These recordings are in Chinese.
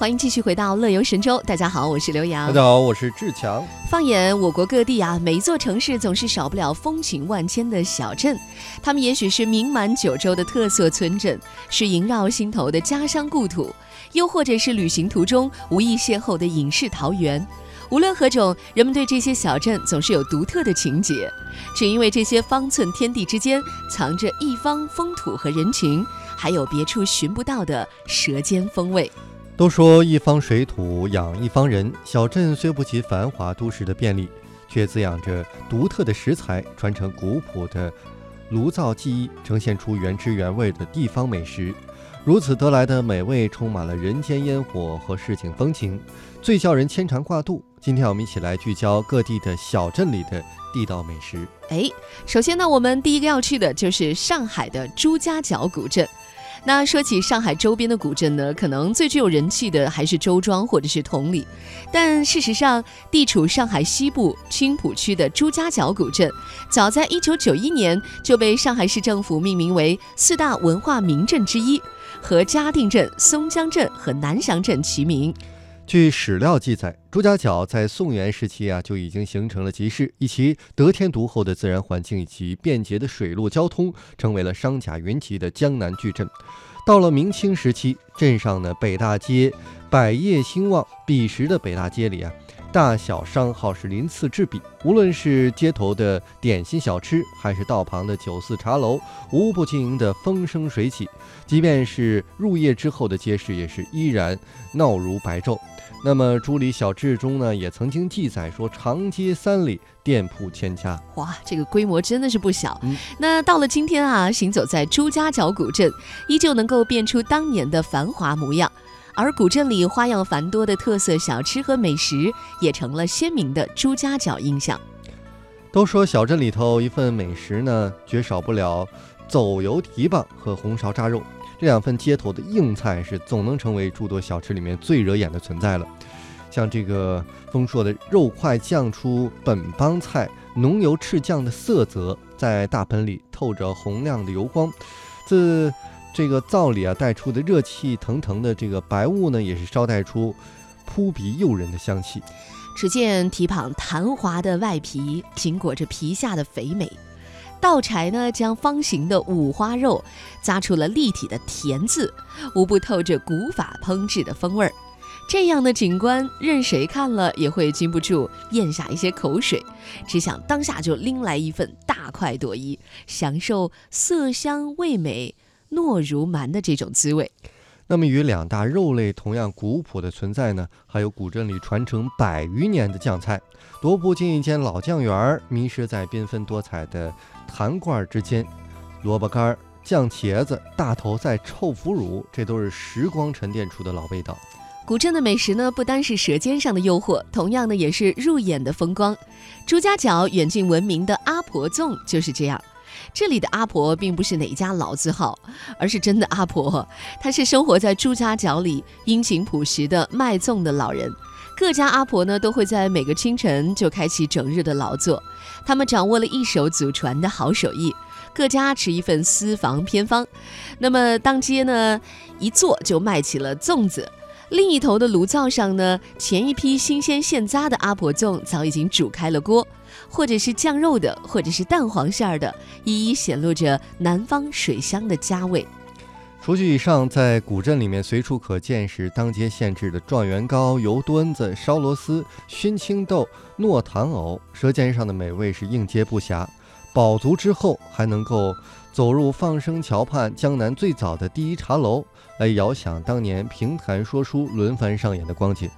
欢迎继续回到乐游神州。大家好，我是刘洋。大家好，我是志强。放眼我国各地啊，每一座城市总是少不了风情万千的小镇。他们也许是名满九州的特色村镇，是萦绕心头的家乡故土，又或者是旅行途中无意邂逅的隐世桃源。无论何种，人们对这些小镇总是有独特的情结，只因为这些方寸天地之间藏着一方风土和人情，还有别处寻不到的舌尖风味。都说一方水土养一方人，小镇虽不及繁华都市的便利，却滋养着独特的食材，传承古朴的炉灶技艺，呈现出原汁原味的地方美食。如此得来的美味，充满了人间烟火和市井风情，最叫人牵肠挂肚。今天我们一起来聚焦各地的小镇里的地道美食。哎，首先呢，我们第一个要去的就是上海的朱家角古镇。那说起上海周边的古镇呢，可能最具有人气的还是周庄或者是同里，但事实上，地处上海西部青浦区的朱家角古镇，早在1991年就被上海市政府命名为四大文化名镇之一，和嘉定镇、松江镇和南翔镇齐名。据史料记载，朱家角在宋元时期啊就已经形成了集市，以其得天独厚的自然环境以及便捷的水陆交通，成为了商贾云集的江南巨镇。到了明清时期，镇上的北大街百业兴旺，彼时的北大街里啊。大小商号是鳞次栉比，无论是街头的点心小吃，还是道旁的酒肆茶楼，无不经营的风生水起。即便是入夜之后的街市，也是依然闹如白昼。那么《朱里小志》中呢，也曾经记载说，长街三里，店铺千家。哇，这个规模真的是不小。那到了今天啊，行走在朱家角古镇，依旧能够辨出当年的繁华模样。而古镇里花样繁多的特色小吃和美食，也成了鲜明的朱家角印象。都说小镇里头一份美食呢，绝少不了走油蹄膀和红烧炸肉这两份街头的硬菜，是总能成为诸多小吃里面最惹眼的存在了。像这个丰硕的肉块酱出本帮菜，浓油赤酱的色泽，在大盆里透着红亮的油光，自。这个灶里啊带出的热气腾腾的这个白雾呢，也是捎带出扑鼻诱人的香气。只见蹄膀弹滑的外皮紧裹着皮下的肥美，道柴呢将方形的五花肉扎出了立体的田字，无不透着古法烹制的风味儿。这样的景观，任谁看了也会禁不住咽下一些口水，只想当下就拎来一份大快朵颐，享受色香味美。糯如蛮的这种滋味。那么，与两大肉类同样古朴的存在呢，还有古镇里传承百余年的酱菜，踱步进一间老酱园，迷失在缤纷多彩的坛罐之间，萝卜干、酱茄子、大头菜、臭腐乳，这都是时光沉淀出的老味道。古镇的美食呢，不单是舌尖上的诱惑，同样呢也是入眼的风光。朱家角远近闻名的阿婆粽就是这样。这里的阿婆并不是哪家老字号，而是真的阿婆。她是生活在朱家角里殷勤朴实的卖粽的老人。各家阿婆呢，都会在每个清晨就开启整日的劳作。他们掌握了一手祖传的好手艺，各家持一份私房偏方。那么当街呢，一坐就卖起了粽子。另一头的炉灶上呢，前一批新鲜现扎的阿婆粽早已经煮开了锅。或者是酱肉的，或者是蛋黄馅儿的，一一显露着南方水乡的家味。除去以上，在古镇里面随处可见是当街现制的状元糕、油墩子、烧螺丝、熏青豆、糯糖藕，舌尖上的美味是应接不暇。饱足之后，还能够走入放生桥畔江南最早的第一茶楼，来遥想当年评弹说书轮番上演的光景。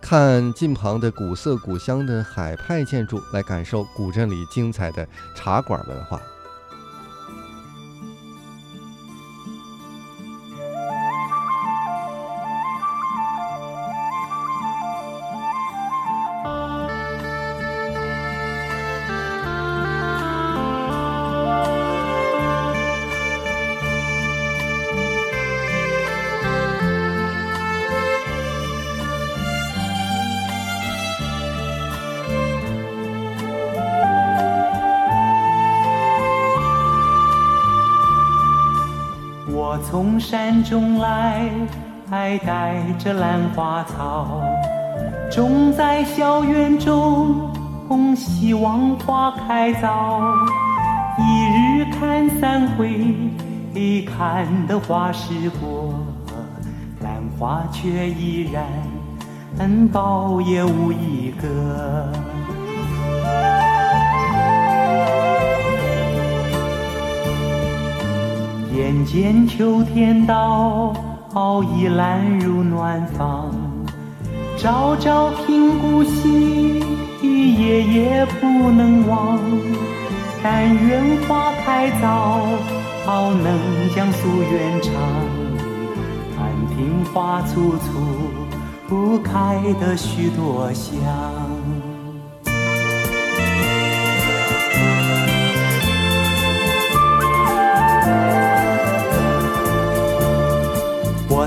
看近旁的古色古香的海派建筑，来感受古镇里精彩的茶馆文化。我从山中来，还带着兰花草，种在小园中，希望花开早。一日看三回，看得花时过，兰花却依然苞也无一个。眼见秋天到。倚兰入暖房，朝朝频顾惜，夜夜不能忘。但愿花开早，能将夙愿偿。看庭花簇簇，不开得许多香。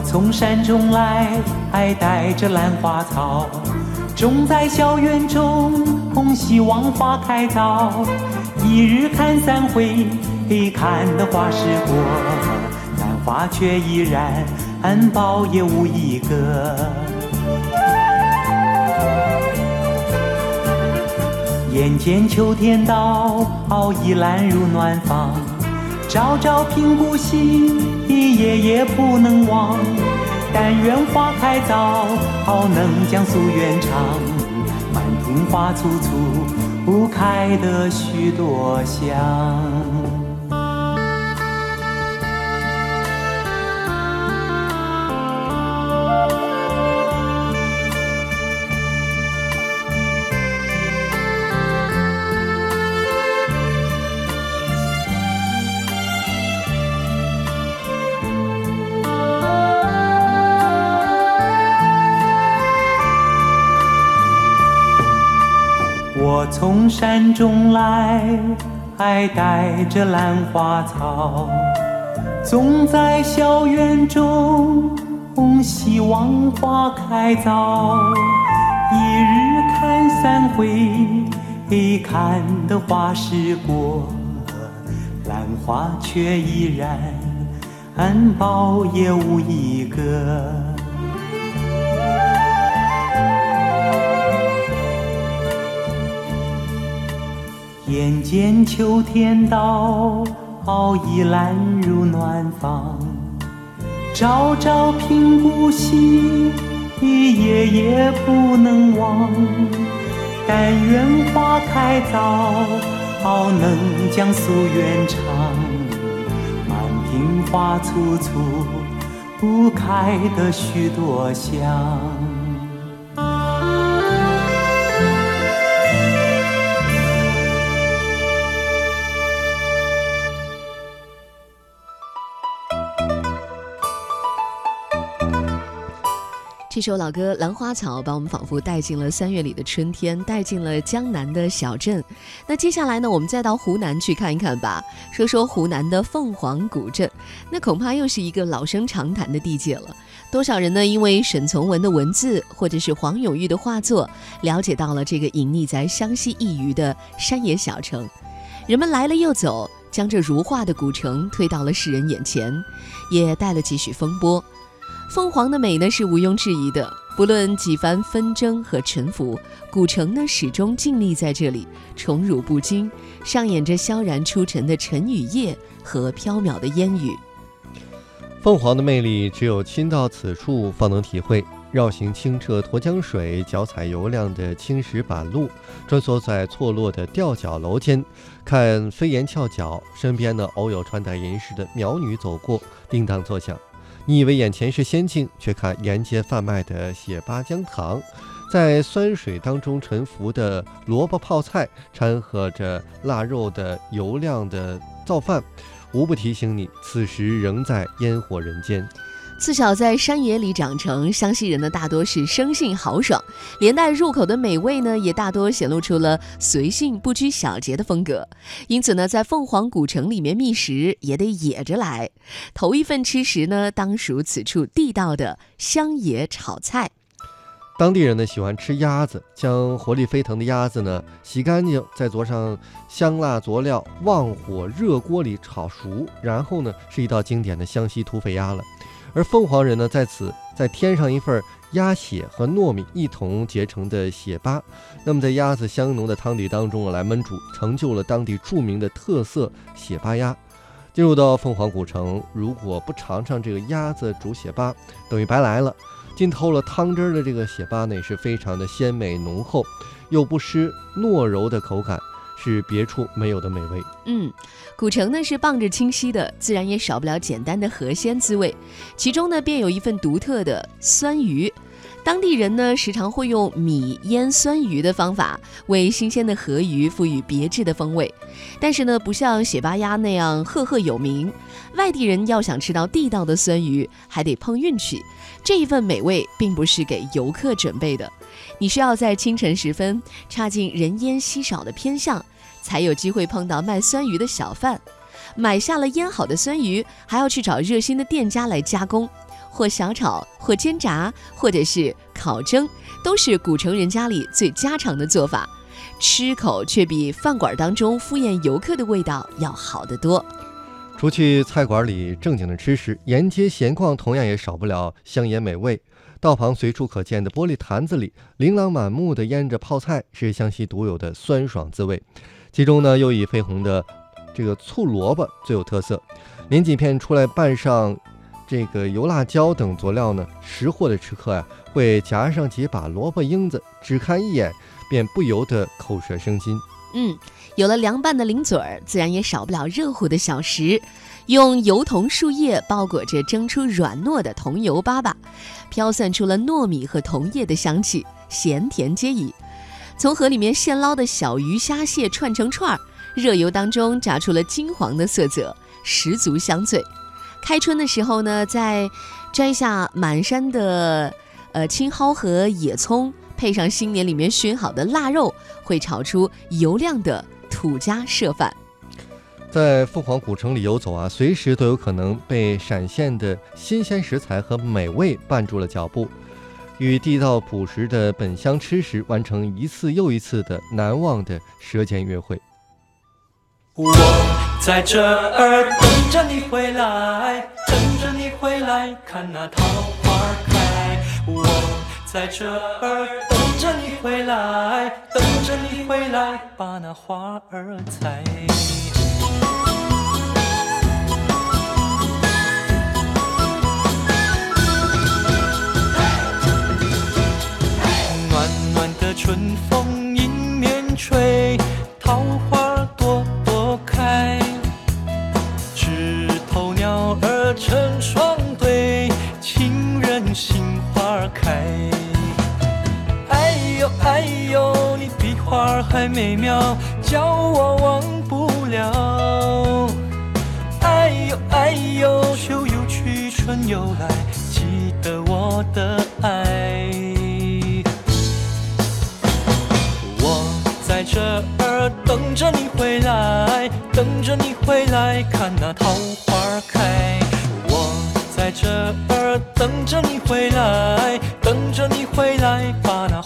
从山中来，带着兰花草，种在小园中，希望花开早。一日看三回，看得花时过，兰花却依然苞也无一个。眼见秋天到，倚兰入暖房。朝朝频顾惜，夜夜不能忘。但愿花开早，好能将夙愿偿。满庭花簇簇，不开得许多香。从山中来，还带着兰花草，种在小园中，希望花开早。一日看三回，看得花时过，兰花却依然苞也无一个。眼见秋天到，倚兰入暖房。朝朝频顾惜，夜夜不能忘。但愿花开早，能将夙愿偿。满庭花簇簇，不开得许多香。这首老歌《兰花草》把我们仿佛带进了三月里的春天，带进了江南的小镇。那接下来呢，我们再到湖南去看一看吧，说说湖南的凤凰古镇。那恐怕又是一个老生常谈的地界了。多少人呢？因为沈从文的文字，或者是黄永玉的画作，了解到了这个隐匿在湘西一隅的山野小城。人们来了又走，将这如画的古城推到了世人眼前，也带了几许风波。凤凰的美呢是毋庸置疑的，不论几番纷争和沉浮，古城呢始终静立在这里，宠辱不惊，上演着萧然出尘的晨与夜和飘渺的烟雨。凤凰的魅力只有亲到此处方能体会。绕行清澈沱江水，脚踩油亮的青石板路，穿梭在错落的吊脚楼间，看飞檐翘角，身边呢偶有穿戴银饰的苗女走过，叮当作响。你以为眼前是仙境，却看沿街贩卖的血八姜糖，在酸水当中沉浮的萝卜泡菜，掺和着腊肉的油亮的造饭，无不提醒你，此时仍在烟火人间。自小在山野里长成，湘西人呢大多是生性豪爽，连带入口的美味呢也大多显露出了随性不拘小节的风格。因此呢，在凤凰古城里面觅食也得野着来。头一份吃食呢，当属此处地道的乡野炒菜。当地人呢喜欢吃鸭子，将活力飞腾的鸭子呢洗干净，再佐上香辣佐料，旺火热锅里炒熟，然后呢是一道经典的湘西土匪鸭了。而凤凰人呢，在此再添上一份鸭血和糯米一同结成的血粑，那么在鸭子香浓的汤底当中啊来焖煮，成就了当地著名的特色血粑鸭。进入到凤凰古城，如果不尝尝这个鸭子煮血粑，等于白来了。浸透了汤汁的这个血粑呢，也是非常的鲜美浓厚，又不失糯柔的口感，是别处没有的美味。嗯，古城呢是傍着清溪的，自然也少不了简单的河鲜滋味，其中呢便有一份独特的酸鱼。当地人呢，时常会用米腌酸鱼的方法，为新鲜的河鱼赋予别致的风味。但是呢，不像血巴鸭那样赫赫有名，外地人要想吃到地道的酸鱼，还得碰运气。这一份美味并不是给游客准备的，你需要在清晨时分插进人烟稀少的偏巷，才有机会碰到卖酸鱼的小贩。买下了腌好的酸鱼，还要去找热心的店家来加工。或小炒，或煎炸，或者是烤蒸，都是古城人家里最家常的做法，吃口却比饭馆当中敷衍游客的味道要好得多。除去菜馆里正经的吃食，沿街闲逛同样也少不了香烟美味。道旁随处可见的玻璃坛子里，琳琅满目的腌着泡菜，是湘西独有的酸爽滋味。其中呢，又以绯红的这个醋萝卜最有特色，连几片出来拌上。这个油辣椒等佐料呢，识货的吃客呀，会夹上几把萝卜缨子，只看一眼便不由得口舌生津。嗯，有了凉拌的零嘴儿，自然也少不了热乎的小食。用油桐树叶包裹着蒸出软糯的桐油粑粑，飘散出了糯米和桐叶的香气，咸甜皆宜。从河里面现捞的小鱼虾蟹串成串儿，热油当中炸出了金黄的色泽，十足香脆。开春的时候呢，再摘下满山的呃青蒿和野葱，配上新年里面熏好的腊肉，会炒出油亮的土家社饭。在凤凰古城里游走啊，随时都有可能被闪现的新鲜食材和美味绊住了脚步，与地道朴实的本乡吃食完成一次又一次的难忘的舌尖约会。我在这儿等着你回来，等着你回来看那桃花开。我在这儿等着你回来，等着你回来把那花儿采。春风迎面吹，桃花朵朵开，枝头鸟儿成双对，情人心花儿开。哎呦哎呦，你比花儿还美妙，叫我忘不了。哎呦哎呦，秋又去，春又来，记得我的爱。这儿等着你回来，等着你回来看那桃花开。我在这儿等着你回来，等着你回来把那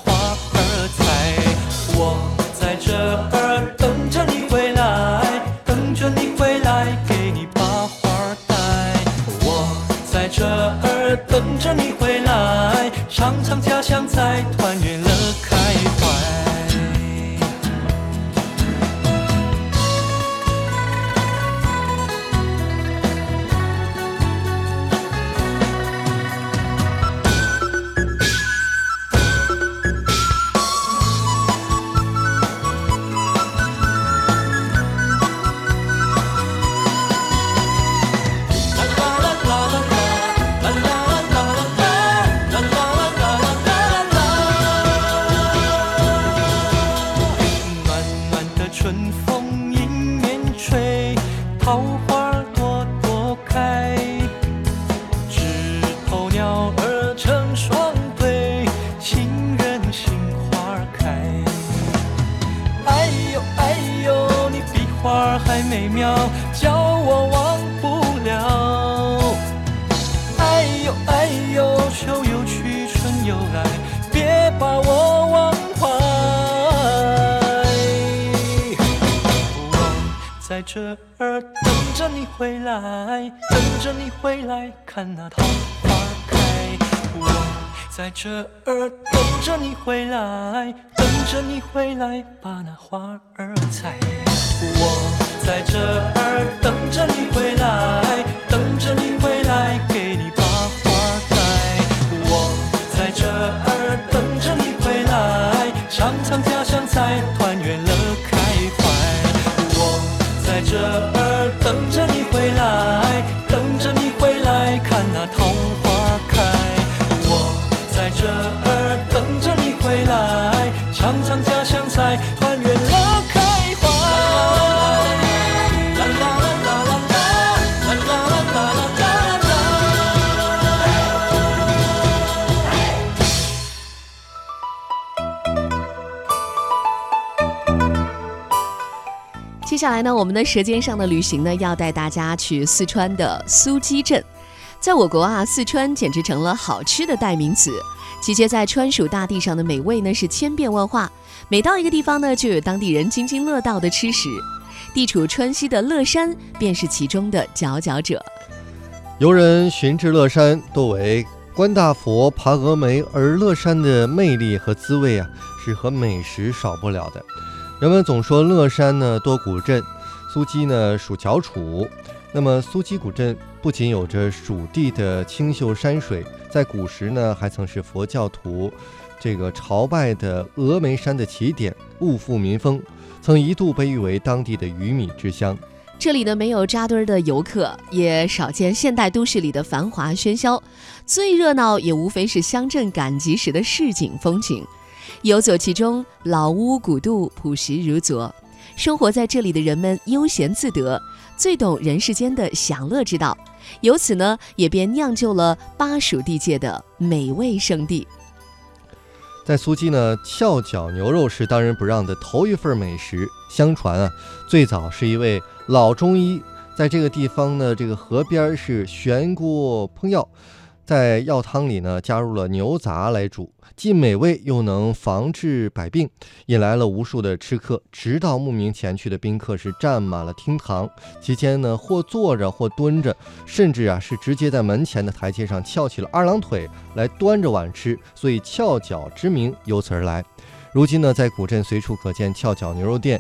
这儿等着你回来，等着你回来看那桃花开。我。在这儿等着你回来，等着你回来把那花儿采。我在这儿等着你回来，等着你回来给你把花开。我在这儿等着你回来，尝尝接下来呢，我们的《舌尖上的旅行》呢，要带大家去四川的苏鸡镇。在我国啊，四川简直成了好吃的代名词。集结在川蜀大地上的美味呢，是千变万化。每到一个地方呢，就有当地人津津乐道的吃食。地处川西的乐山便是其中的佼佼者。游人寻至乐山，多为观大佛、爬峨眉，而乐山的魅力和滋味啊，是和美食少不了的。人们总说乐山呢多古镇，苏稽呢属翘楚。那么苏稽古镇不仅有着蜀地的清秀山水，在古时呢还曾是佛教徒这个朝拜的峨眉山的起点，物阜民丰，曾一度被誉为当地的鱼米之乡。这里呢没有扎堆儿的游客，也少见现代都市里的繁华喧嚣，最热闹也无非是乡镇赶集时的市井风情。游走其中，老屋古渡，朴实如昨。生活在这里的人们悠闲自得，最懂人世间的享乐之道，由此呢，也便酿就了巴蜀地界的美味圣地。在苏鸡呢，翘脚牛肉是当仁不让的头一份美食。相传啊，最早是一位老中医在这个地方呢，这个河边是悬锅烹药，在药汤里呢加入了牛杂来煮，既美味又能防治百病，引来了无数的吃客。直到慕名前去的宾客是站满了厅堂，期间呢或坐着或蹲着，甚至啊是直接在门前的台阶上翘起了二郎腿来端着碗吃，所以翘脚之名由此而来。如今呢，在古镇随处可见翘脚牛肉店，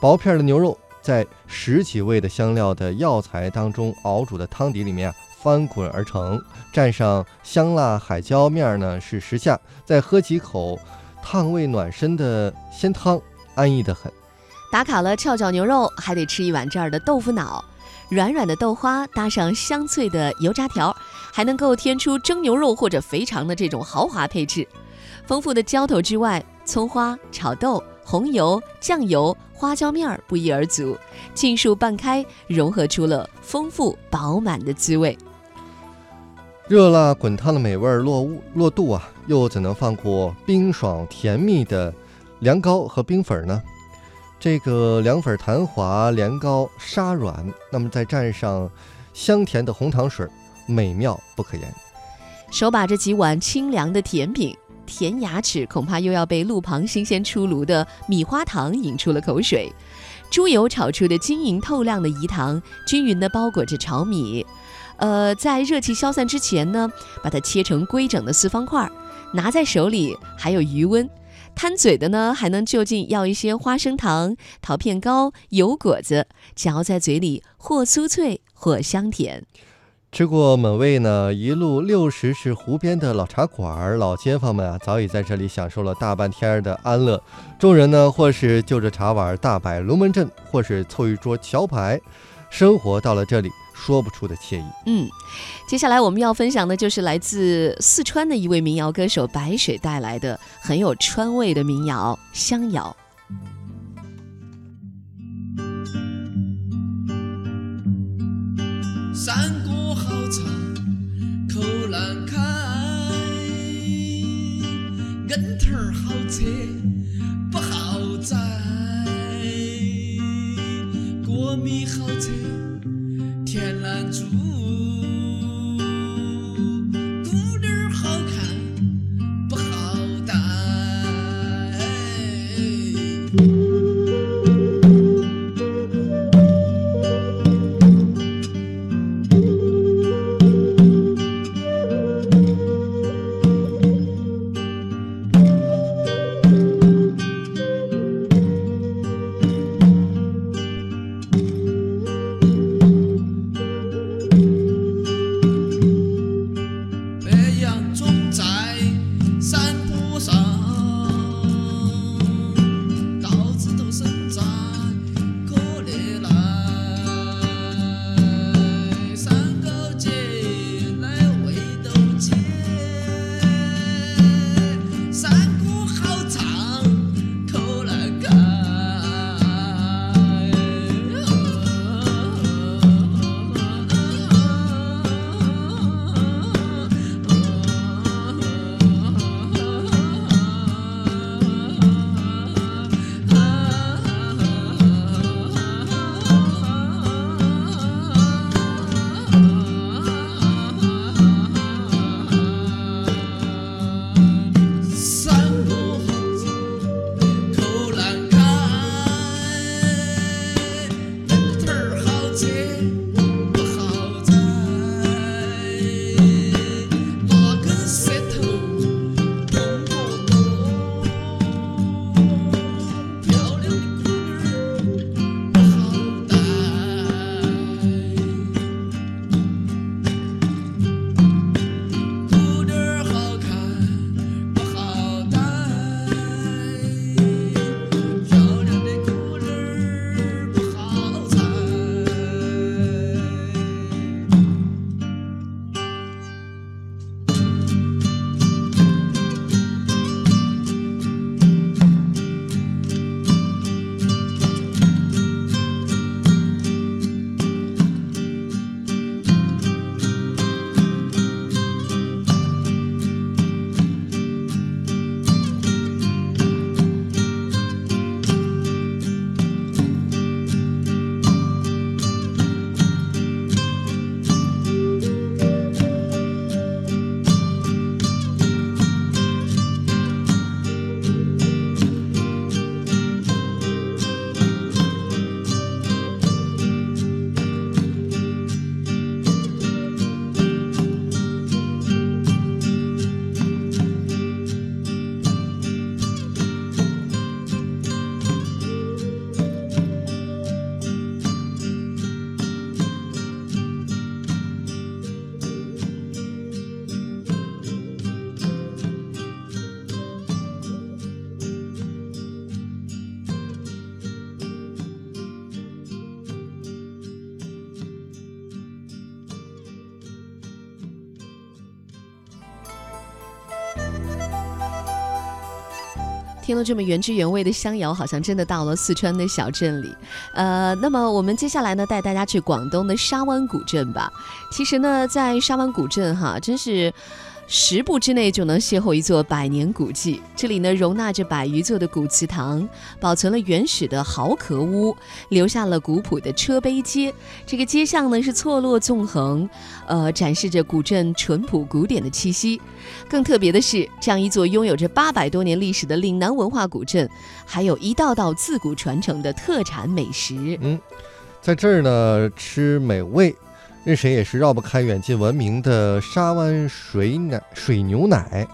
薄片的牛肉在十几味的香料的药材当中熬煮的汤底里面啊翻滚而成，蘸上香辣海椒面呢是时下，再喝几口烫胃暖身的鲜汤，安逸得很。打卡了翘脚牛肉，还得吃一碗这儿的豆腐脑，软软的豆花搭上香脆的油炸条，还能够添出蒸牛肉或者肥肠的这种豪华配置。丰富的浇头之外，葱花、炒豆、红油、酱油、花椒面儿不一而足，尽数拌开，融合出了丰富饱满的滋味。热辣滚烫的美味落屋落肚啊，又怎能放过冰爽甜蜜的凉糕和冰粉呢？这个凉粉弹滑，凉糕沙软，那么再蘸上香甜的红糖水，美妙不可言。手把这几碗清凉的甜品，甜牙齿恐怕又要被路旁新鲜出炉的米花糖引出了口水。猪油炒出的晶莹透亮的饴糖，均匀地包裹着炒米。呃，在热气消散之前呢，把它切成规整的四方块，拿在手里还有余温。贪嘴的呢，还能就近要一些花生糖、桃片糕、油果子，嚼在嘴里，或酥脆，或香甜。吃过美味呢，一路六十是湖边的老茶馆儿，老街坊们啊，早已在这里享受了大半天的安乐。众人呢，或是就着茶碗大摆龙门阵，或是凑一桌桥牌，生活到了这里说不出的惬意。嗯，接下来我们要分享的就是来自四川的一位民谣歌手白水带来的很有川味的民谣《香谣》。山歌好唱，口难开；恩头儿好扯，不好摘；过米好扯，天蓝珠这么原汁原味的香谣，好像真的到了四川的小镇里。呃，那么我们接下来呢，带大家去广东的沙湾古镇吧。其实呢，在沙湾古镇哈，真是。十步之内就能邂逅一座百年古迹，这里呢容纳着百余座的古祠堂，保存了原始的壕壳屋，留下了古朴的车碑街。这个街巷呢是错落纵横，呃，展示着古镇淳朴古典的气息。更特别的是，这样一座拥有着八百多年历史的岭南文化古镇，还有一道道自古传承的特产美食。嗯，在这儿呢吃美味。任谁也是绕不开远近闻名的沙湾水奶水牛奶。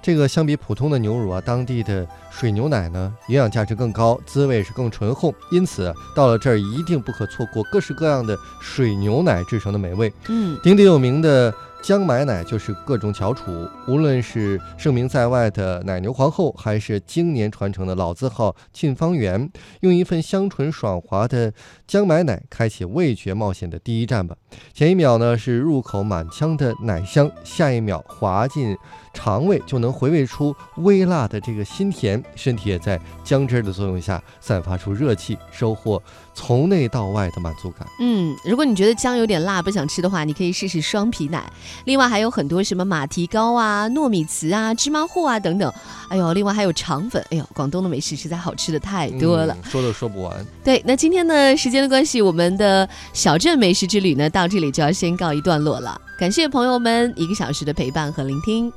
这个相比普通的牛乳啊，当地的水牛奶呢，营养价值更高，滋味是更醇厚。因此，到了这儿一定不可错过各式各样的水牛奶制成的美味。嗯，鼎鼎有名的。江买奶就是各种翘楚，无论是盛名在外的奶牛皇后，还是经年传承的老字号沁芳园，用一份香醇爽滑的江买奶开启味觉冒险的第一站吧。前一秒呢是入口满腔的奶香，下一秒滑进肠胃就能回味出微辣的这个辛甜，身体也在姜汁的作用下散发出热气，收获从内到外的满足感。嗯，如果你觉得姜有点辣不想吃的话，你可以试试双皮奶。另外还有很多什么马蹄糕啊、糯米糍啊、芝麻糊啊等等。哎呦，另外还有肠粉。哎呦，广东的美食实在好吃的太多了，说都说不完。对，那今天呢，时间的关系，我们的小镇美食之旅呢，到这里就要先告一段落了。感谢朋友们一个小时的陪伴和聆听，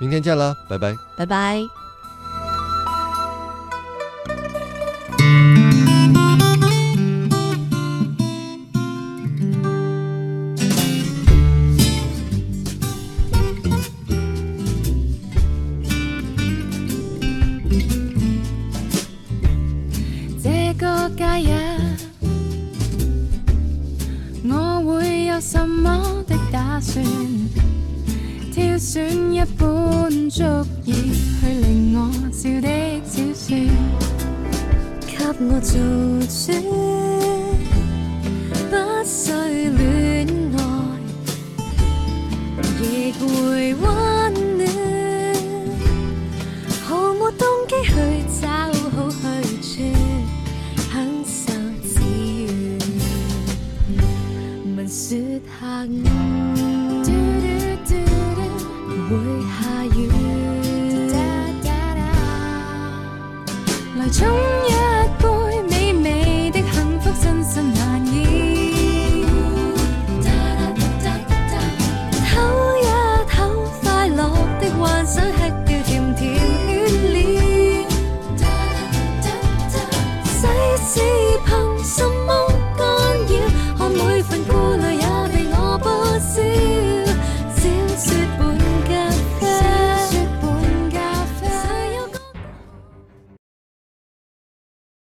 明天见了，拜拜，拜拜。